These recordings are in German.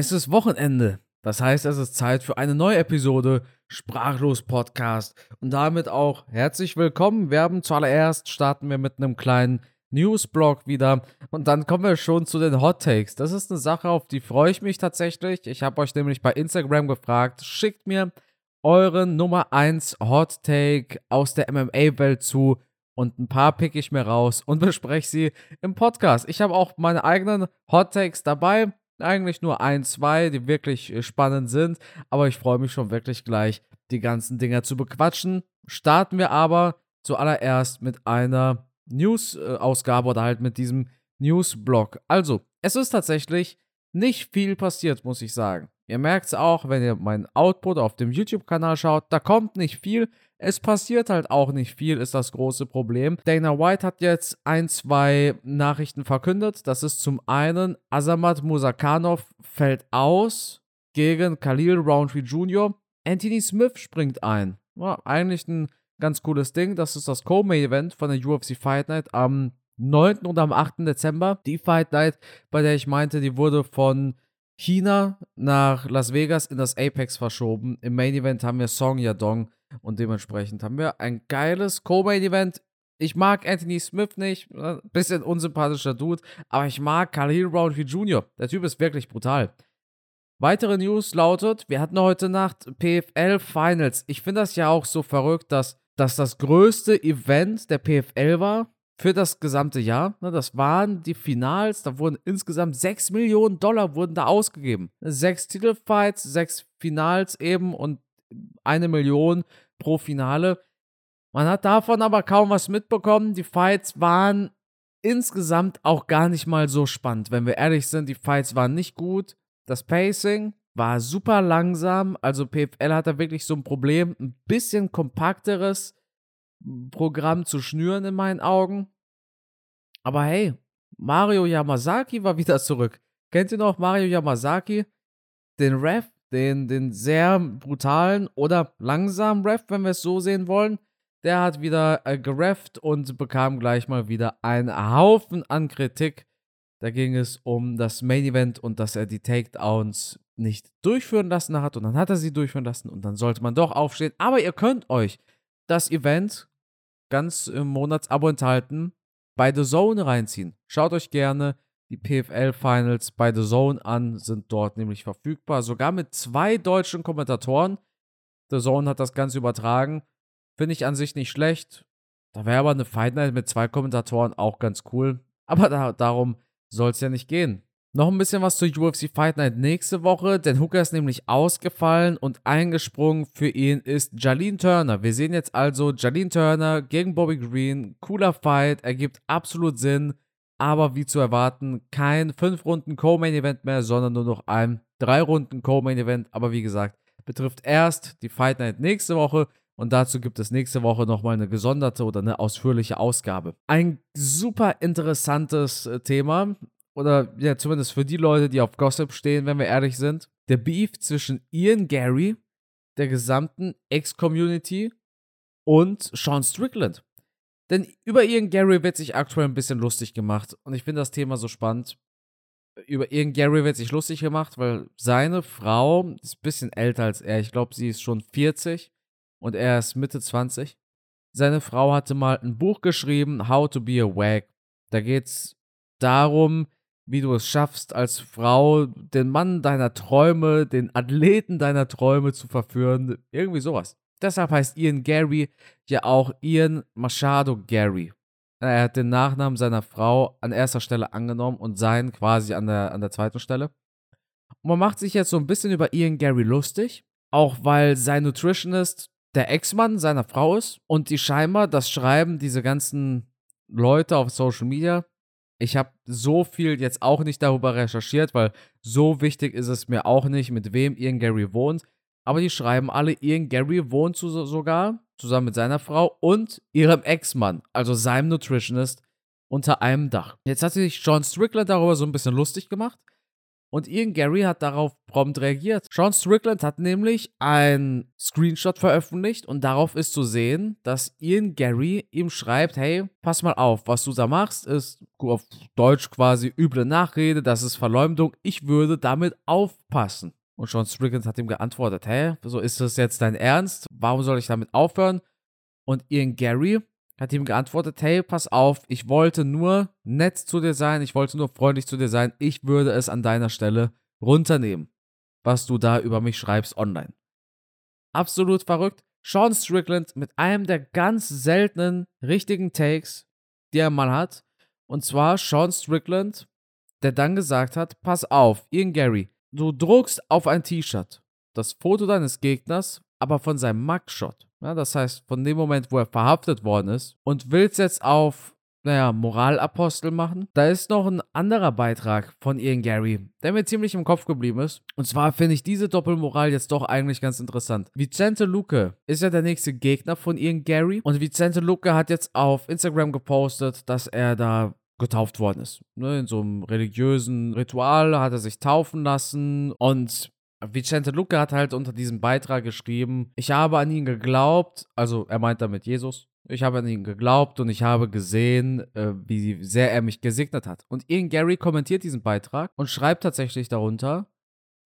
Es ist Wochenende. Das heißt, es ist Zeit für eine neue Episode Sprachlos Podcast. Und damit auch herzlich willkommen. Wir haben zuallererst starten wir mit einem kleinen Newsblog wieder. Und dann kommen wir schon zu den Hot Takes. Das ist eine Sache, auf die freue ich mich tatsächlich. Ich habe euch nämlich bei Instagram gefragt, schickt mir euren Nummer 1 Hot Take aus der MMA-Welt zu. Und ein paar pick ich mir raus und bespreche sie im Podcast. Ich habe auch meine eigenen Hot Takes dabei. Eigentlich nur ein, zwei, die wirklich äh, spannend sind. Aber ich freue mich schon wirklich gleich, die ganzen Dinger zu bequatschen. Starten wir aber zuallererst mit einer News-Ausgabe oder halt mit diesem News-Blog. Also, es ist tatsächlich nicht viel passiert, muss ich sagen. Ihr merkt es auch, wenn ihr meinen Output auf dem YouTube-Kanal schaut, da kommt nicht viel. Es passiert halt auch nicht viel, ist das große Problem. Dana White hat jetzt ein, zwei Nachrichten verkündet. Das ist zum einen, Azamat Musakanov fällt aus gegen Khalil Roundtree Jr. Anthony Smith springt ein. Ja, eigentlich ein ganz cooles Ding. Das ist das Co-Main-Event von der UFC Fight Night am 9. und am 8. Dezember. Die Fight Night, bei der ich meinte, die wurde von China nach Las Vegas in das Apex verschoben. Im Main Event haben wir Song Yadong und dementsprechend haben wir ein geiles Co-Main Event. Ich mag Anthony Smith nicht, äh, bisschen unsympathischer Dude, aber ich mag Khalil Roundtree Jr. Der Typ ist wirklich brutal. Weitere News lautet, wir hatten heute Nacht PFL Finals. Ich finde das ja auch so verrückt, dass, dass das größte Event der PFL war für das gesamte Jahr. Ne, das waren die Finals, da wurden insgesamt 6 Millionen Dollar wurden da ausgegeben. Sechs Titelfights, sechs Finals eben und eine Million pro Finale. Man hat davon aber kaum was mitbekommen. Die Fights waren insgesamt auch gar nicht mal so spannend. Wenn wir ehrlich sind, die Fights waren nicht gut. Das Pacing war super langsam. Also PFL hat da wirklich so ein Problem, ein bisschen kompakteres Programm zu schnüren in meinen Augen. Aber hey, Mario Yamazaki war wieder zurück. Kennt ihr noch Mario Yamazaki? Den Ref, den, den sehr brutalen oder langsamen Ref, wenn wir es so sehen wollen. Der hat wieder äh, gerefft und bekam gleich mal wieder einen Haufen an Kritik. Da ging es um das Main Event und dass er die Takedowns nicht durchführen lassen hat. Und dann hat er sie durchführen lassen und dann sollte man doch aufstehen. Aber ihr könnt euch das Event ganz im Monatsabo enthalten bei The Zone reinziehen. Schaut euch gerne die PFL Finals bei The Zone an, sind dort nämlich verfügbar. Sogar mit zwei deutschen Kommentatoren. The Zone hat das Ganze übertragen. Finde ich an sich nicht schlecht. Da wäre aber eine Fight Night mit zwei Kommentatoren auch ganz cool. Aber da, darum soll es ja nicht gehen. Noch ein bisschen was zur UFC Fight Night nächste Woche, denn Hooker ist nämlich ausgefallen und eingesprungen für ihn ist Jalene Turner. Wir sehen jetzt also Jalene Turner gegen Bobby Green. Cooler Fight, ergibt absolut Sinn, aber wie zu erwarten, kein 5-Runden-Co-Main-Event mehr, sondern nur noch ein 3-Runden-Co-Main-Event. Aber wie gesagt, betrifft erst die Fight Night nächste Woche und dazu gibt es nächste Woche nochmal eine gesonderte oder eine ausführliche Ausgabe. Ein super interessantes äh, Thema oder ja, zumindest für die Leute, die auf Gossip stehen, wenn wir ehrlich sind, der Beef zwischen Ian Gary, der gesamten Ex-Community und Sean Strickland. Denn über Ian Gary wird sich aktuell ein bisschen lustig gemacht und ich finde das Thema so spannend. Über Ian Gary wird sich lustig gemacht, weil seine Frau ist ein bisschen älter als er. Ich glaube, sie ist schon 40 und er ist Mitte 20. Seine Frau hatte mal ein Buch geschrieben, How to be a Wag. Da geht es darum, wie du es schaffst, als Frau den Mann deiner Träume, den Athleten deiner Träume zu verführen. Irgendwie sowas. Deshalb heißt Ian Gary ja auch Ian Machado Gary. Er hat den Nachnamen seiner Frau an erster Stelle angenommen und seinen quasi an der, an der zweiten Stelle. Und man macht sich jetzt so ein bisschen über Ian Gary lustig, auch weil sein Nutritionist der Ex-Mann seiner Frau ist und die scheinbar das Schreiben diese ganzen Leute auf Social Media ich habe so viel jetzt auch nicht darüber recherchiert, weil so wichtig ist es mir auch nicht, mit wem Ian Gary wohnt. Aber die schreiben alle, Ian Gary wohnt zu, sogar zusammen mit seiner Frau und ihrem Ex-Mann, also seinem Nutritionist, unter einem Dach. Jetzt hat sich John Strickler darüber so ein bisschen lustig gemacht, Und Ian Gary hat darauf prompt reagiert. Sean Strickland hat nämlich ein Screenshot veröffentlicht und darauf ist zu sehen, dass Ian Gary ihm schreibt, hey, pass mal auf, was du da machst, ist auf Deutsch quasi üble Nachrede, das ist Verleumdung, ich würde damit aufpassen. Und Sean Strickland hat ihm geantwortet, hä, so ist das jetzt dein Ernst? Warum soll ich damit aufhören? Und Ian Gary hat ihm geantwortet, hey, pass auf, ich wollte nur nett zu dir sein, ich wollte nur freundlich zu dir sein, ich würde es an deiner Stelle runternehmen, was du da über mich schreibst online. Absolut verrückt. Sean Strickland mit einem der ganz seltenen richtigen Takes, die er mal hat. Und zwar Sean Strickland, der dann gesagt hat, pass auf, Ian Gary, du druckst auf ein T-Shirt das Foto deines Gegners, aber von seinem Mugshot. Ja, das heißt, von dem Moment, wo er verhaftet worden ist und willst jetzt auf, naja, Moralapostel machen. Da ist noch ein anderer Beitrag von Ian Gary, der mir ziemlich im Kopf geblieben ist. Und zwar finde ich diese Doppelmoral jetzt doch eigentlich ganz interessant. Vicente Luque ist ja der nächste Gegner von Ian Gary und Vicente Luque hat jetzt auf Instagram gepostet, dass er da getauft worden ist. Ne, in so einem religiösen Ritual hat er sich taufen lassen und Vicente Luca hat halt unter diesem Beitrag geschrieben, ich habe an ihn geglaubt, also er meint damit Jesus, ich habe an ihn geglaubt und ich habe gesehen, äh, wie sehr er mich gesegnet hat. Und Ian Gary kommentiert diesen Beitrag und schreibt tatsächlich darunter,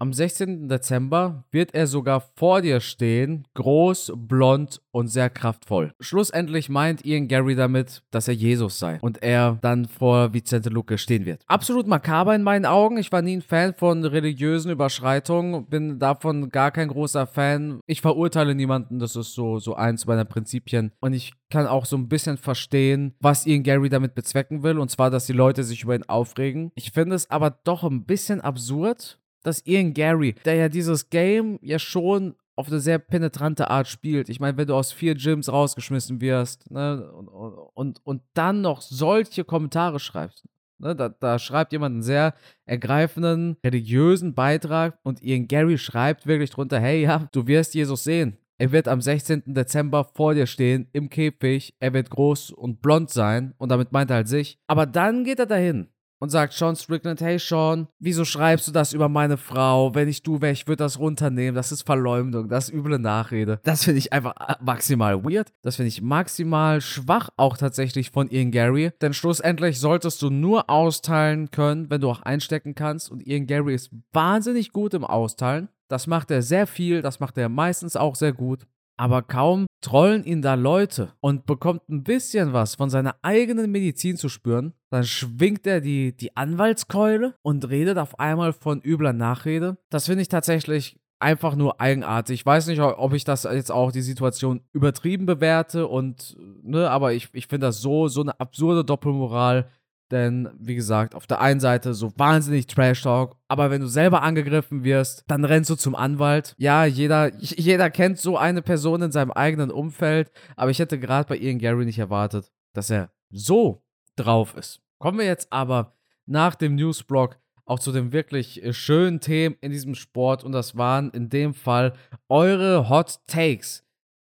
am 16. Dezember wird er sogar vor dir stehen, groß, blond und sehr kraftvoll. Schlussendlich meint Ian Gary damit, dass er Jesus sei und er dann vor Vicente Luque stehen wird. Absolut makaber in meinen Augen. Ich war nie ein Fan von religiösen Überschreitungen, bin davon gar kein großer Fan. Ich verurteile niemanden, das ist so, so eins meiner Prinzipien. Und ich kann auch so ein bisschen verstehen, was Ian Gary damit bezwecken will, und zwar, dass die Leute sich über ihn aufregen. Ich finde es aber doch ein bisschen absurd, dass Ian Gary, der ja dieses Game ja schon auf eine sehr penetrante Art spielt. Ich meine, wenn du aus vier Gyms rausgeschmissen wirst ne, und, und, und dann noch solche Kommentare schreibst. Ne, da, da schreibt jemand einen sehr ergreifenden, religiösen Beitrag und Ian Gary schreibt wirklich drunter, hey, ja, du wirst Jesus sehen. Er wird am 16. Dezember vor dir stehen, im Käfig. Er wird groß und blond sein. Und damit meint er halt sich. Aber dann geht er dahin und sagt Sean Strickland, hey Sean, wieso schreibst du das über meine Frau? Wenn ich du wäre, ich würde das runternehmen. Das ist Verleumdung, das ist üble Nachrede. Das finde ich einfach äh, maximal weird. Das finde ich maximal schwach auch tatsächlich von Ian Gary. Denn schlussendlich solltest du nur austeilen können, wenn du auch einstecken kannst. Und Ian Gary ist wahnsinnig gut im Austeilen. Das macht er sehr viel, das macht er meistens auch sehr gut aber kaum trollen ihn da Leute und bekommt ein bisschen was von seiner eigenen Medizin zu spüren, dann schwingt er die, die Anwaltskeule und redet auf einmal von übler Nachrede. Das finde ich tatsächlich einfach nur eigenartig. Ich weiß nicht, ob ich das jetzt auch die Situation übertrieben bewerte und, ne, aber ich, ich finde das so, so eine absurde Doppelmoral denn, wie gesagt, auf der einen Seite so wahnsinnig Trash-Talk, aber wenn du selber angegriffen wirst, dann rennst du zum Anwalt. Ja, jeder, jeder kennt so eine Person in seinem eigenen Umfeld, aber ich hätte gerade bei Ian Gary nicht erwartet, dass er so drauf ist. Kommen wir jetzt aber nach dem Newsblog auch zu den wirklich äh, schönen Themen in diesem Sport und das waren in dem Fall eure Hot Takes.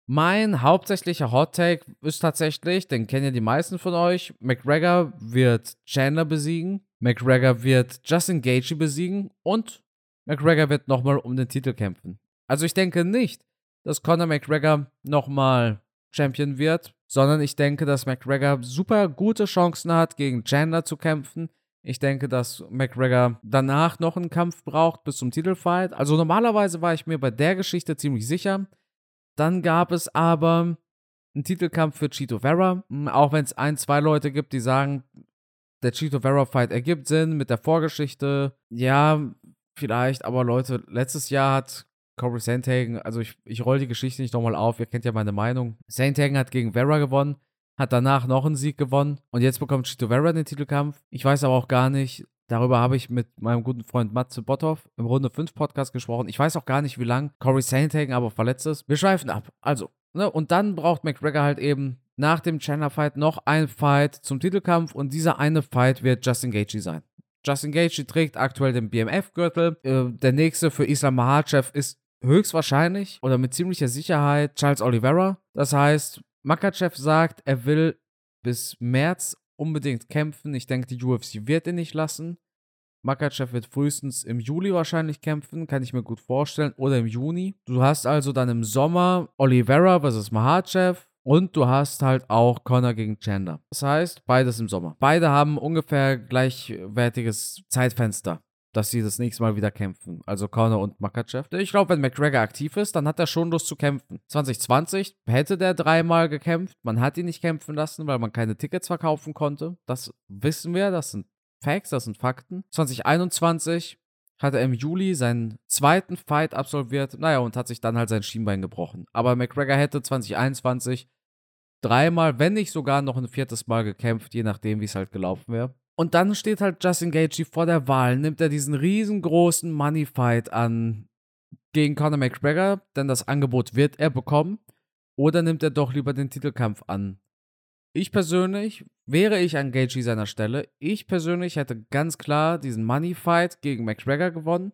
Mein hauptsächlicher Hot Take ist tatsächlich, den kennen ja die meisten von euch, McGregor wird Chandler besiegen, McGregor wird Justin Gaethje besiegen und McGregor wird nochmal um den Titel kämpfen. Also ich denke nicht, dass Conor McGregor nochmal Champion wird, sondern ich denke, dass McGregor super gute Chancen hat, gegen Chandler zu kämpfen. Ich denke, dass McGregor danach noch einen Kampf braucht bis zum Titelfight. Also normalerweise war ich mir bei der Geschichte ziemlich sicher. Dann gab es aber einen Titelkampf für Chito Vera, hm, auch wenn es ein, zwei Leute gibt, die sagen, der Chito Vera Fight ergibt Sinn mit der Vorgeschichte. Ja, vielleicht, aber Leute, letztes Jahr hat Corey Sandhagen, also ich, ich roll die Geschichte nicht nochmal auf, ihr kennt ja meine Meinung. Sandhagen hat gegen Vera gewonnen, hat danach noch einen Sieg gewonnen und jetzt bekommt Chito Vera den Titelkampf. Ich weiß aber auch gar nicht, Darüber habe ich mit meinem guten Freund Matze Botthoff im Runde 5 Podcast gesprochen. Ich weiß auch gar nicht, wie lange Corey Sandhagen aber verletzt ist. Wir schweifen ab. Also, ne, und dann braucht McGregor halt eben nach dem Chandler-Fight noch ein Fight zum Titelkampf und dieser eine Fight wird Justin Gaethje sein. Justin Gaethje trägt aktuell den BMF-Gürtel. Äh, der nächste für Islam Mahachev ist höchstwahrscheinlich oder mit ziemlicher Sicherheit Charles Oliveira. Das heißt, Makachev sagt, er will bis März unbedingt kämpfen. Ich denke, die UFC wird ihn nicht lassen, Makachev wird frühestens im Juli wahrscheinlich kämpfen, kann ich mir gut vorstellen, oder im Juni. Du hast also dann im Sommer Oliveira versus Mahachev, und du hast halt auch Connor gegen Chandler. Das heißt, beides im Sommer. Beide haben ungefähr gleichwertiges Zeitfenster dass sie das nächste Mal wieder kämpfen. Also Conor und Makachev. Ich glaube, wenn McGregor aktiv ist, dann hat er schon Lust zu kämpfen. 2020 hätte der dreimal gekämpft. Man hat ihn nicht kämpfen lassen, weil man keine Tickets verkaufen konnte. Das wissen wir, das sind Facts, das sind Fakten. 2021 hat er im Juli seinen zweiten Fight absolviert, naja, und hat sich dann halt sein Schienbein gebrochen. Aber McGregor hätte 2021 dreimal, wenn nicht sogar noch ein viertes Mal gekämpft, je nachdem, wie es halt gelaufen wäre. Und dann steht halt Justin Gaethje vor der Wahl, nimmt er diesen riesengroßen Money Fight an gegen Conor McGregor, denn das Angebot wird er bekommen, oder nimmt er doch lieber den Titelkampf an? Ich persönlich, wäre ich an Gaethje seiner Stelle, ich persönlich hätte ganz klar diesen Money Fight gegen McGregor gewonnen,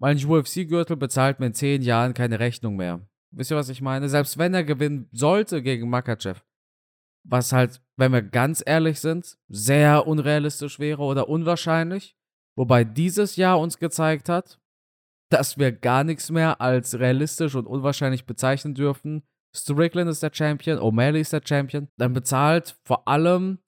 weil ein UFC-Gürtel bezahlt mir in zehn Jahren keine Rechnung mehr. Wisst ihr, was ich meine? Selbst wenn er gewinnen sollte gegen Makachev, was halt, wenn wir ganz ehrlich sind, sehr unrealistisch wäre oder unwahrscheinlich. Wobei dieses Jahr uns gezeigt hat, dass wir gar nichts mehr als realistisch und unwahrscheinlich bezeichnen dürfen. Strickland ist der Champion, O'Malley ist der Champion. Dann bezahlt vor allem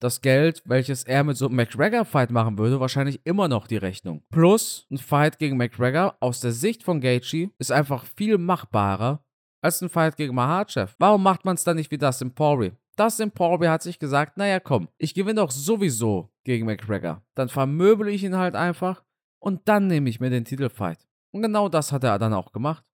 das Geld, welches er mit so einem McGregor-Fight machen würde, wahrscheinlich immer noch die Rechnung. Plus ein Fight gegen McGregor aus der Sicht von Gaethje ist einfach viel machbarer als ein Fight gegen Mahachev. Warum macht man es dann nicht wie das im Poirier? Dustin Poirier hat sich gesagt, naja komm, ich gewinne doch sowieso gegen McGregor. Dann vermöbel ich ihn halt einfach und dann nehme ich mir den Titelfight. Und genau das hat er dann auch gemacht.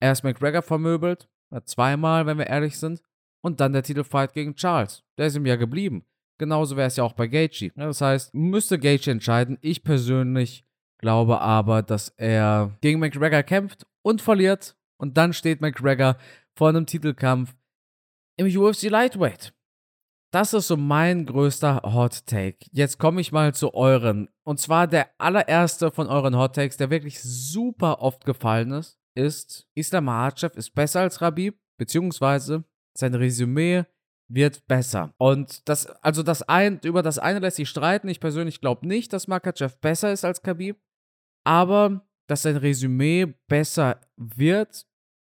Erst McGregor vermöbelt, zweimal, wenn wir ehrlich sind, und dann der Titelfight gegen Charles. Der ist ihm ja geblieben. Genauso wäre es ja auch bei Gaethje. Das heißt, müsste Gaethje entscheiden. Ich persönlich glaube aber, dass er gegen McGregor kämpft und verliert. Und dann steht McGregor vor einem Titelkampf im UFC Lightweight. Das ist so mein größter Hot Take. Jetzt komme ich mal zu euren. Und zwar der allererste von euren Hot Takes, der wirklich super oft gefallen ist, ist Islam Makhachev ist besser als Rabib, beziehungsweise sein Resümee wird besser. Und das, also das ein, über das eine lässt sich streiten. Ich persönlich glaube nicht, dass Makachev besser ist als Khabib. Aber dass sein Resümee besser wird,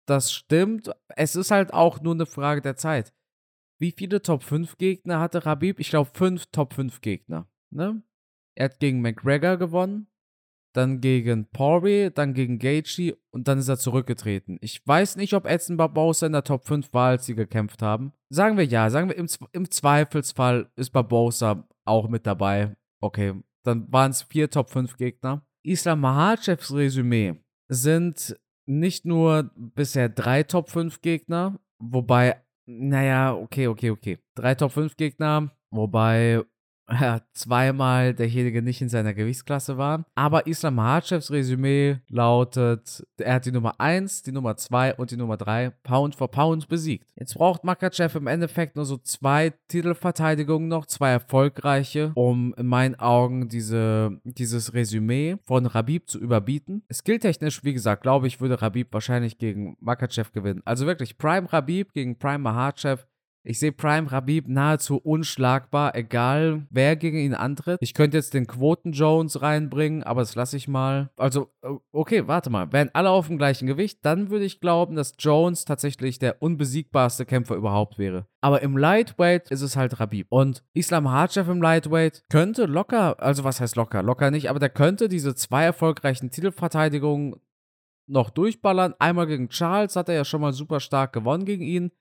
das stimmt. Es ist halt auch nur eine Frage der Zeit. Wie viele Top 5 Gegner hatte Rabib? Ich glaube, fünf Top 5 Gegner. Ne? Er hat gegen McGregor gewonnen, dann gegen Poirier, dann gegen Gaethje und dann ist er zurückgetreten. Ich weiß nicht, ob Edson Barbosa in der Top 5 war, als sie gekämpft haben. Sagen wir ja, sagen wir im, im Zweifelsfall ist Barbosa auch mit dabei. Okay, dann waren es vier Top 5 Gegner. Islam Mahachevs Resümee sind nicht nur bisher drei Top 5 Gegner, wobei, naja, okay, okay, okay. Drei Top 5 Gegner, wobei ja, zweimal derjenige nicht in seiner Gewichtsklasse war. Aber Islam Mahatschevs Resümee lautet, er hat die Nummer 1, die Nummer 2 und die Nummer 3 Pound for Pound besiegt. Jetzt braucht Makachev im Endeffekt nur so zwei Titelverteidigungen noch, zwei erfolgreiche, um in meinen Augen diese, dieses Resümee von Rabib zu überbieten. Skilltechnisch, wie gesagt, glaube ich, würde Rabib wahrscheinlich gegen Makachev gewinnen. Also wirklich Prime Rabib gegen Prime Mahachev ich sehe Prime Rabib nahezu unschlagbar, egal wer gegen ihn antritt. Ich könnte jetzt den Quoten Jones reinbringen, aber das lasse ich mal. Also, okay, warte mal. Wären alle auf dem gleichen Gewicht, dann würde ich glauben, dass Jones tatsächlich der unbesiegbarste Kämpfer überhaupt wäre. Aber im Lightweight ist es halt Rabib. Und Islam Hachev im Lightweight könnte locker, also was heißt locker? Locker nicht, aber der könnte diese zwei erfolgreichen Titelverteidigungen noch durchballern. Einmal gegen Charles hat er ja schon mal super stark gewonnen gegen ihn.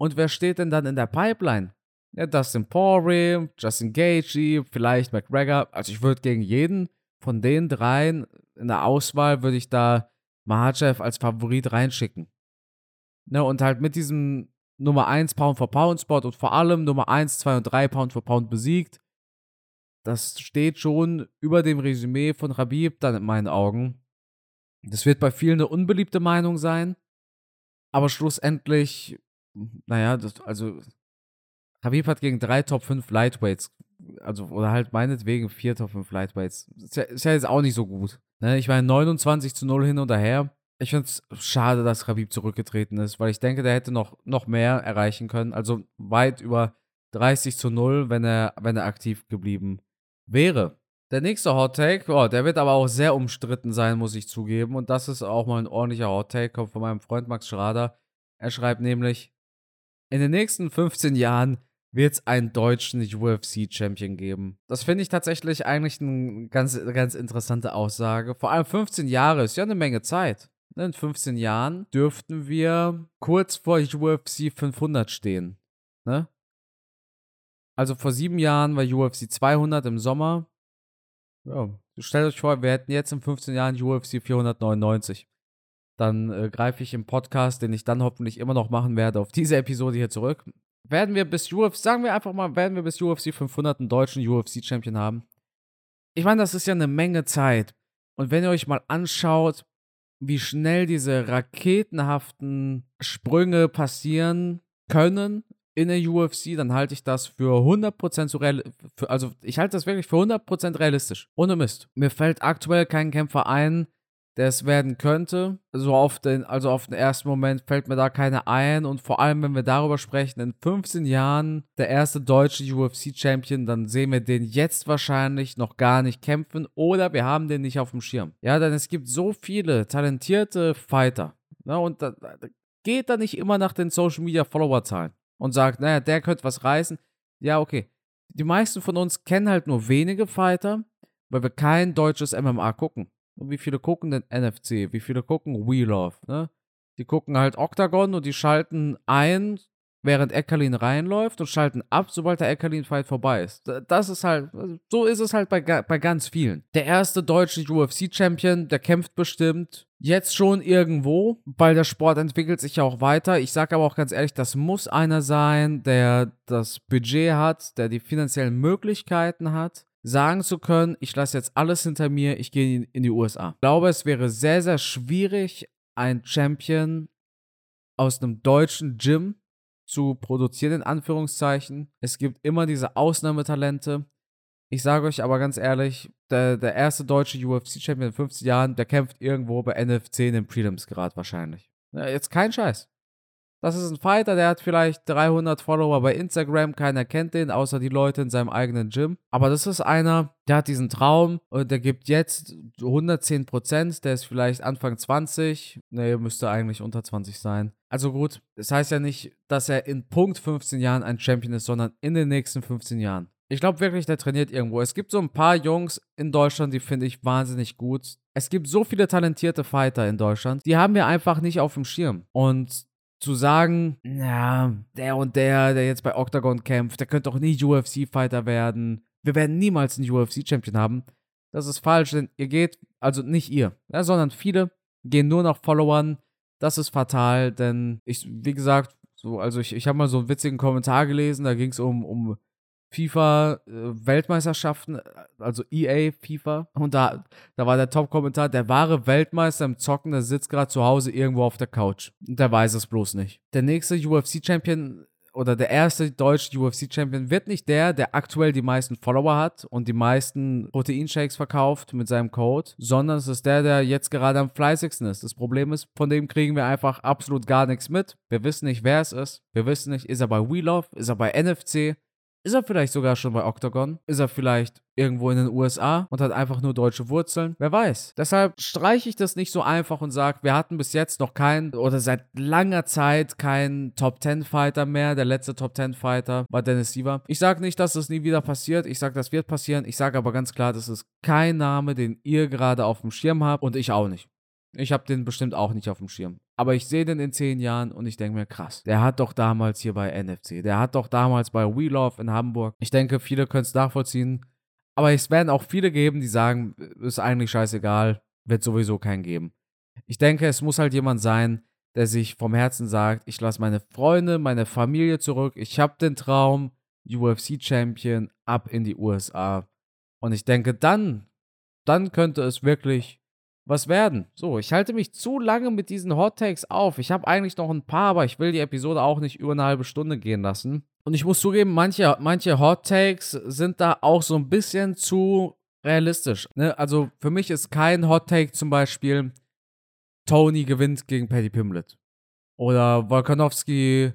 Und wer steht denn dann in der Pipeline? Ja, Dustin Poirier, Justin Gaethje, vielleicht McGregor. Also ich würde gegen jeden von den dreien in der Auswahl würde ich da Mahachev als Favorit reinschicken. Ne, und halt mit diesem Nummer 1 Pound for Pound Spot und vor allem Nummer 1, 2 und 3 Pound for Pound besiegt. Das steht schon über dem Resümee von Rabib dann in meinen Augen. Das wird bei vielen eine unbeliebte Meinung sein. Aber schlussendlich naja, das, also Habib hat gegen drei Top 5 Lightweights, also oder halt meinetwegen vier Top 5 Lightweights. Ist ja, ist ja jetzt auch nicht so gut. Ne? Ich meine, 29 zu 0 hin und her. Ich finde es schade, dass Habib zurückgetreten ist, weil ich denke, der hätte noch, noch mehr erreichen können. Also weit über 30 zu 0, wenn er, wenn er aktiv geblieben wäre. Der nächste Hot Take, oh, der wird aber auch sehr umstritten sein, muss ich zugeben. Und das ist auch mal ein ordentlicher Hot Take, kommt von meinem Freund Max Schrader. Er schreibt nämlich, in den nächsten 15 Jahren wird es einen deutschen UFC-Champion geben. Das finde ich tatsächlich eigentlich eine ganz, ganz interessante Aussage. Vor allem 15 Jahre ist ja eine Menge Zeit. In 15 Jahren dürften wir kurz vor UFC 500 stehen. Ne? Also vor sieben Jahren war UFC 200 im Sommer. Ja, stellt euch vor, wir hätten jetzt in 15 Jahren UFC 499. Dann äh, greife ich im Podcast, den ich dann hoffentlich immer noch machen werde, auf diese Episode hier zurück werden wir bis UFC, sagen wir einfach mal, werden wir bis UFC 500 einen deutschen UFC-Champion haben? Ich meine, das ist ja eine Menge Zeit. Und wenn ihr euch mal anschaut, wie schnell diese raketenhaften Sprünge passieren können in der UFC, dann halte ich das für 100% so real, also ich halte das wirklich für 100% realistisch. Ohne Mist. Mir fällt aktuell kein Kämpfer ein, der es werden könnte. So auf den, also auf den ersten Moment fällt mir da keine ein. Und vor allem, wenn wir darüber sprechen, in 15 Jahren der erste deutsche UFC-Champion, dann sehen wir den jetzt wahrscheinlich noch gar nicht kämpfen oder wir haben den nicht auf dem Schirm. Ja, denn es gibt so viele talentierte Fighter. Ne, und da, da geht da nicht immer nach den Social Media Follower-Zahlen und sagt, naja, der könnte was reißen. Ja, okay. Die meisten von uns kennen halt nur wenige Fighter, weil wir kein deutsches MMA gucken. Und wie viele gucken denn NFC? Wie viele gucken We Love? Ne? Die gucken halt Octagon und die schalten ein, während Eckerlin reinläuft und schalten ab, sobald der Eckerlin-Fight vorbei ist. Das ist halt, so ist es halt bei, bei ganz vielen. Der erste deutsche UFC-Champion, der kämpft bestimmt jetzt schon irgendwo, weil der Sport entwickelt sich ja auch weiter. Ich sage aber auch ganz ehrlich, das muss einer sein, der das Budget hat, der die finanziellen Möglichkeiten hat sagen zu können, ich lasse jetzt alles hinter mir, ich gehe in die USA. Ich glaube, es wäre sehr, sehr schwierig, ein Champion aus einem deutschen Gym zu produzieren, in Anführungszeichen. Es gibt immer diese Ausnahmetalente. Ich sage euch aber ganz ehrlich, der, der erste deutsche UFC-Champion in 50 Jahren, der kämpft irgendwo bei NFC in den Prelims gerade wahrscheinlich. Jetzt kein Scheiß. Das ist ein Fighter, der hat vielleicht 300 Follower bei Instagram, keiner kennt den, außer die Leute in seinem eigenen Gym. Aber das ist einer, der hat diesen Traum und der gibt jetzt 110 Prozent, der ist vielleicht Anfang 20, ne, müsste eigentlich unter 20 sein. Also gut, das heißt ja nicht, dass er in Punkt 15 Jahren ein Champion ist, sondern in den nächsten 15 Jahren. Ich glaube wirklich, der trainiert irgendwo. Es gibt so ein paar Jungs in Deutschland, die finde ich wahnsinnig gut. Es gibt so viele talentierte Fighter in Deutschland, die haben wir einfach nicht auf dem Schirm. Und zu sagen, ja, der und der, der jetzt bei Octagon kämpft, der könnte doch nie UFC-Fighter werden. Wir werden niemals einen UFC-Champion haben. Das ist falsch, denn ihr geht, also nicht ihr, ja, sondern viele gehen nur nach Followern. Das ist fatal, denn ich, wie gesagt, so, also ich, ich habe mal so einen witzigen Kommentar gelesen, da ging es um, um FIFA-Weltmeisterschaften, äh, also EA, FIFA. Und da, da war der Top-Kommentar, der wahre Weltmeister im Zocken, der sitzt gerade zu Hause irgendwo auf der Couch. Und der weiß es bloß nicht. Der nächste UFC-Champion oder der erste deutsche UFC-Champion wird nicht der, der aktuell die meisten Follower hat und die meisten Proteinshakes verkauft mit seinem Code, sondern es ist der, der jetzt gerade am fleißigsten ist. Das Problem ist, von dem kriegen wir einfach absolut gar nichts mit. Wir wissen nicht, wer es ist. Wir wissen nicht, ist er bei We Love, ist er bei NFC, ist er vielleicht sogar schon bei Octagon? Ist er vielleicht irgendwo in den USA und hat einfach nur deutsche Wurzeln? Wer weiß. Deshalb streiche ich das nicht so einfach und sage, wir hatten bis jetzt noch keinen oder seit langer Zeit keinen Top 10 Fighter mehr. Der letzte Top 10 Fighter war Dennis Siever. Ich sage nicht, dass das nie wieder passiert. Ich sage, das wird passieren. Ich sage aber ganz klar, das ist kein Name, den ihr gerade auf dem Schirm habt und ich auch nicht. Ich habe den bestimmt auch nicht auf dem Schirm. Aber ich sehe den in zehn Jahren und ich denke mir, krass, der hat doch damals hier bei NFC, der hat doch damals bei We Love in Hamburg. Ich denke, viele können es nachvollziehen. Aber es werden auch viele geben, die sagen, ist eigentlich scheißegal, wird sowieso keinen geben. Ich denke, es muss halt jemand sein, der sich vom Herzen sagt, ich lasse meine Freunde, meine Familie zurück, ich habe den Traum, UFC-Champion, ab in die USA. Und ich denke, dann, dann könnte es wirklich was werden. So, ich halte mich zu lange mit diesen Hot Takes auf. Ich habe eigentlich noch ein paar, aber ich will die Episode auch nicht über eine halbe Stunde gehen lassen. Und ich muss zugeben, manche, manche Hot Takes sind da auch so ein bisschen zu realistisch. Ne? Also für mich ist kein Hot Take zum Beispiel, Tony gewinnt gegen Patty Pimlet. Oder Volkanovski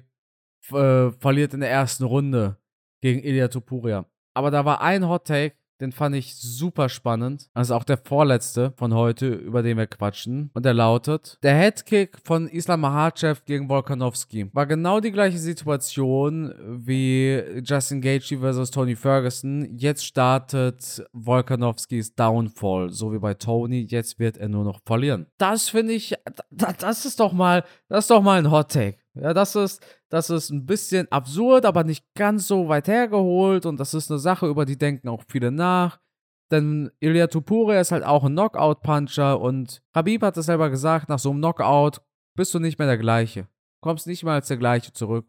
äh, verliert in der ersten Runde gegen Ilya Tupuria. Aber da war ein Hot Take, Den fand ich super spannend. Also auch der vorletzte von heute, über den wir quatschen. Und der lautet: Der Headkick von Islam Mahachev gegen Volkanovski war genau die gleiche Situation wie Justin Gaethje versus Tony Ferguson. Jetzt startet Volkanovskis Downfall, so wie bei Tony. Jetzt wird er nur noch verlieren. Das finde ich, das ist doch mal, das ist doch mal ein Hot Take. Ja, das ist, das ist ein bisschen absurd, aber nicht ganz so weit hergeholt und das ist eine Sache, über die denken auch viele nach. Denn Ilya Tupure ist halt auch ein Knockout-Puncher und Habib hat es selber gesagt, nach so einem Knockout bist du nicht mehr der gleiche. Kommst nicht mehr als der gleiche zurück.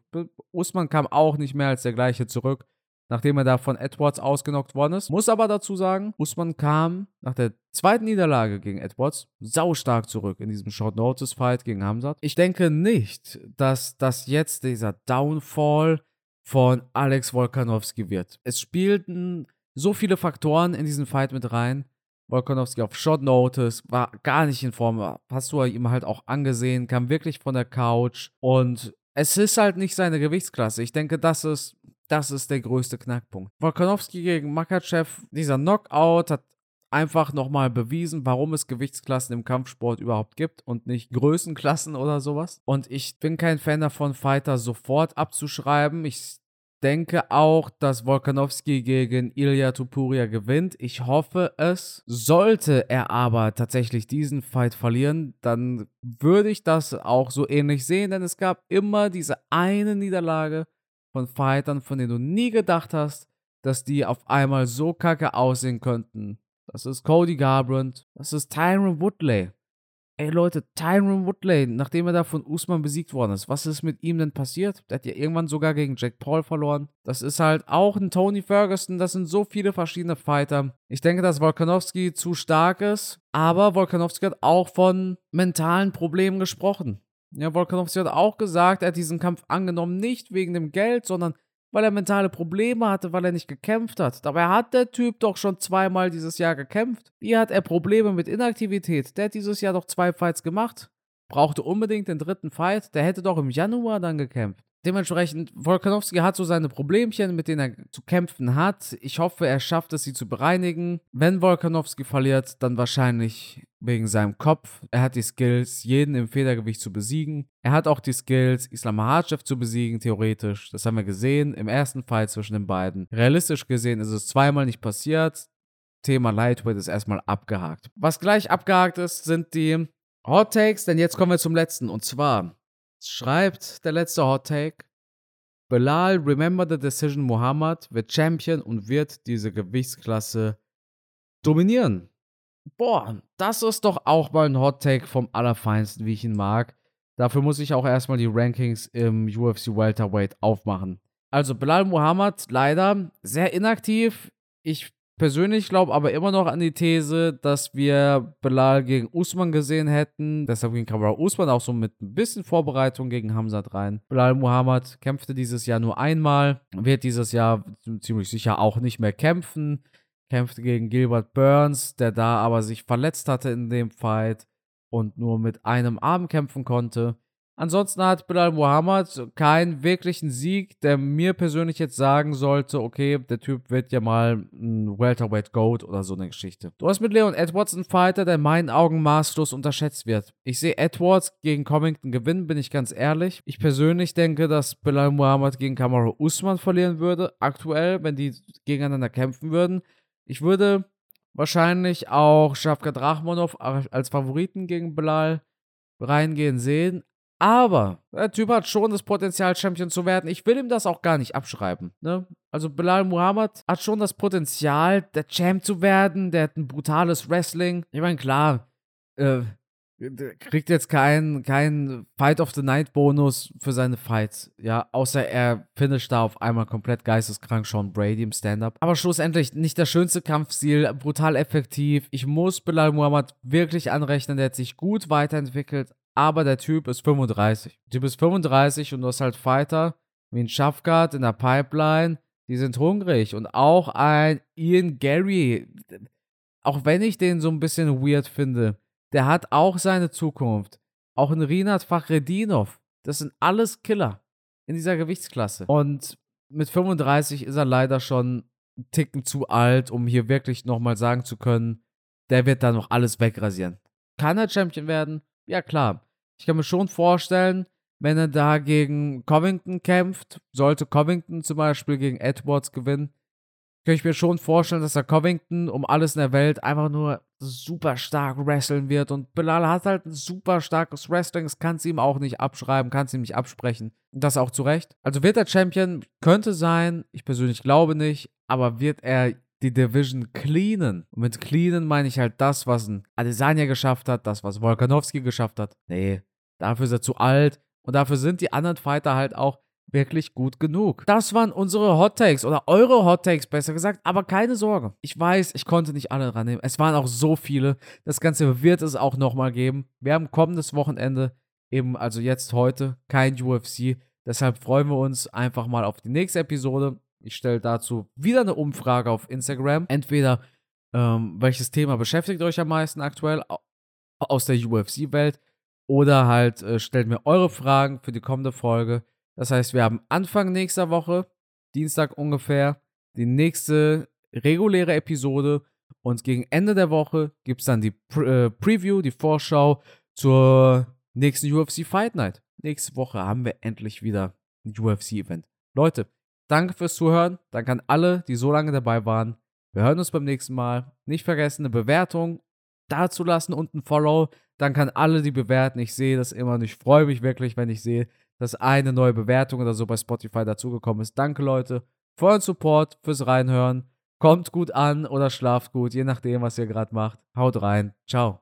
Usman kam auch nicht mehr als der gleiche zurück nachdem er da von Edwards ausgenockt worden ist. Muss aber dazu sagen, Usman kam nach der zweiten Niederlage gegen Edwards saustark zurück in diesem Short Notice Fight gegen Hamzat. Ich denke nicht, dass das jetzt dieser Downfall von Alex Volkanovski wird. Es spielten so viele Faktoren in diesen Fight mit rein. Volkanovski auf Short Notice, war gar nicht in Form, hast du ihm halt auch angesehen, kam wirklich von der Couch und es ist halt nicht seine Gewichtsklasse. Ich denke, das ist das ist der größte Knackpunkt. Volkanovski gegen Makachev, dieser Knockout hat einfach nochmal bewiesen, warum es Gewichtsklassen im Kampfsport überhaupt gibt und nicht Größenklassen oder sowas. Und ich bin kein Fan davon, Fighter sofort abzuschreiben. Ich denke auch, dass Volkanovski gegen Ilya Tupuria gewinnt. Ich hoffe es. Sollte er aber tatsächlich diesen Fight verlieren, dann würde ich das auch so ähnlich sehen, denn es gab immer diese eine Niederlage von Fightern, von denen du nie gedacht hast, dass die auf einmal so kacke aussehen könnten. Das ist Cody Garbrandt, das ist Tyron Woodley. Ey Leute, Tyron Woodley, nachdem er da von Usman besiegt worden ist, was ist mit ihm denn passiert? Der hat ja irgendwann sogar gegen Jack Paul verloren. Das ist halt auch ein Tony Ferguson, das sind so viele verschiedene Fighter. Ich denke, dass Volkanovski zu stark ist, aber Volkanovski hat auch von mentalen Problemen gesprochen. Ja, Volkanovski hat auch gesagt, er hat diesen Kampf angenommen, nicht wegen dem Geld, sondern weil er mentale Probleme hatte, weil er nicht gekämpft hat. Dabei hat der Typ doch schon zweimal dieses Jahr gekämpft. Hier hat er Probleme mit Inaktivität. Der hat dieses Jahr doch zwei Fights gemacht. Brauchte unbedingt den dritten Fight. Der hätte doch im Januar dann gekämpft. Dementsprechend, Volkanovski hat so seine Problemchen, mit denen er zu kämpfen hat. Ich hoffe, er schafft es, sie zu bereinigen. Wenn Volkanovski verliert, dann wahrscheinlich wegen seinem Kopf. Er hat die Skills, jeden im Federgewicht zu besiegen. Er hat auch die Skills, Islam Makhachev zu besiegen, theoretisch. Das haben wir gesehen im ersten Fight zwischen den beiden. Realistisch gesehen ist es zweimal nicht passiert. Thema Lightweight ist erstmal abgehakt. Was gleich abgehakt ist, sind die Hot Takes, denn jetzt kommen wir zum letzten. Und zwar schreibt der letzte Hot Take. Belal, remember the decision, Muhammad wird Champion und wird diese Gewichtsklasse dominieren. Boah, das ist doch auch mal ein Hot Take vom Allerfeinsten, wie ich ihn mag. Dafür muss ich auch erstmal die Rankings im UFC Welterweight aufmachen. Also Belal Muhammad leider sehr inaktiv. Ich persönlich glaube aber immer noch an die These, dass wir Belal gegen Usman gesehen hätten. Deshalb ging Kamara Usman auch so mit ein bisschen Vorbereitung gegen Hamzat rein. Belal Muhammad kämpfte dieses Jahr nur einmal, wird dieses Jahr ziemlich sicher auch nicht mehr kämpfen kämpfte gegen Gilbert Burns, der da aber sich verletzt hatte in dem Fight und nur mit einem Arm kämpfen konnte. Ansonsten hat Bilal Muhammad keinen wirklichen Sieg, der mir persönlich jetzt sagen sollte, okay, der Typ wird ja mal ein Welterweight Goat oder so eine Geschichte. Du hast mit Leon Edwards einen Fighter, der in meinen Augen maßlos unterschätzt wird. Ich sehe Edwards gegen Covington gewinnen, bin ich ganz ehrlich. Ich persönlich denke, dass Bilal Muhammad gegen Kamaru Usman verlieren würde, aktuell, wenn die gegeneinander kämpfen würden. Ich würde wahrscheinlich auch Shavkat Rachmanov als Favoriten gegen Bilal reingehen sehen. Aber der Typ hat schon das Potenzial, Champion zu werden. Ich will ihm das auch gar nicht abschreiben. Ne? Also Bilal Muhammad hat schon das Potenzial, der Champ zu werden. Der hat ein brutales Wrestling. Ich meine, klar, äh, kriegt jetzt keinen kein Fight of the Night Bonus für seine Fights, ja, außer er finisht da auf einmal komplett geisteskrank Sean Brady im Stand-Up. Aber schlussendlich nicht der schönste Kampfstil, brutal effektiv. Ich muss Bilal Muhammad wirklich anrechnen, der hat sich gut weiterentwickelt, aber der Typ ist 35. Der Typ ist 35 und du hast halt Fighter wie ein Shafkat in der Pipeline, die sind hungrig und auch ein Ian Gary, auch wenn ich den so ein bisschen weird finde, der hat auch seine Zukunft. Auch ein Rinat Fachredinov. Das sind alles Killer in dieser Gewichtsklasse. Und mit 35 ist er leider schon einen Ticken zu alt, um hier wirklich nochmal sagen zu können, der wird da noch alles wegrasieren. Kann er Champion werden? Ja, klar. Ich kann mir schon vorstellen, wenn er da gegen Covington kämpft, sollte Covington zum Beispiel gegen Edwards gewinnen, kann ich mir schon vorstellen, dass er Covington um alles in der Welt einfach nur super stark wresteln wird. Und Bilal hat halt ein super starkes Wrestling. Das kannst du ihm auch nicht abschreiben, kannst ihm nicht absprechen. Das auch zu Recht. Also wird er Champion? Könnte sein. Ich persönlich glaube nicht. Aber wird er die Division cleanen? Und mit cleanen meine ich halt das, was ein Adesanya geschafft hat, das, was Volkanovski geschafft hat. Nee, dafür ist er zu alt. Und dafür sind die anderen Fighter halt auch wirklich gut genug. Das waren unsere Hot Takes oder eure Hot Takes, besser gesagt. Aber keine Sorge. Ich weiß, ich konnte nicht alle dran nehmen. Es waren auch so viele. Das Ganze wird es auch nochmal geben. Wir haben kommendes Wochenende, eben also jetzt heute, kein UFC. Deshalb freuen wir uns einfach mal auf die nächste Episode. Ich stelle dazu wieder eine Umfrage auf Instagram. Entweder ähm, welches Thema beschäftigt euch am meisten aktuell aus der UFC-Welt oder halt äh, stellt mir eure Fragen für die kommende Folge. Das heißt, wir haben Anfang nächster Woche, Dienstag ungefähr, die nächste reguläre Episode und gegen Ende der Woche gibt es dann die Pre äh, Preview, die Vorschau zur nächsten UFC Fight Night. Nächste Woche haben wir endlich wieder ein UFC-Event. Leute, danke fürs Zuhören. Danke an alle, die so lange dabei waren. Wir hören uns beim nächsten Mal. Nicht vergessen, eine Bewertung dazulassen und ein Follow dann kann alle die bewerten. Ich sehe das immer und ich freue mich wirklich, wenn ich sehe, dass eine neue Bewertung oder so bei Spotify dazugekommen ist. Danke, Leute, für euren Support, fürs Reinhören. Kommt gut an oder schlaft gut, je nachdem, was ihr gerade macht. Haut rein. Ciao.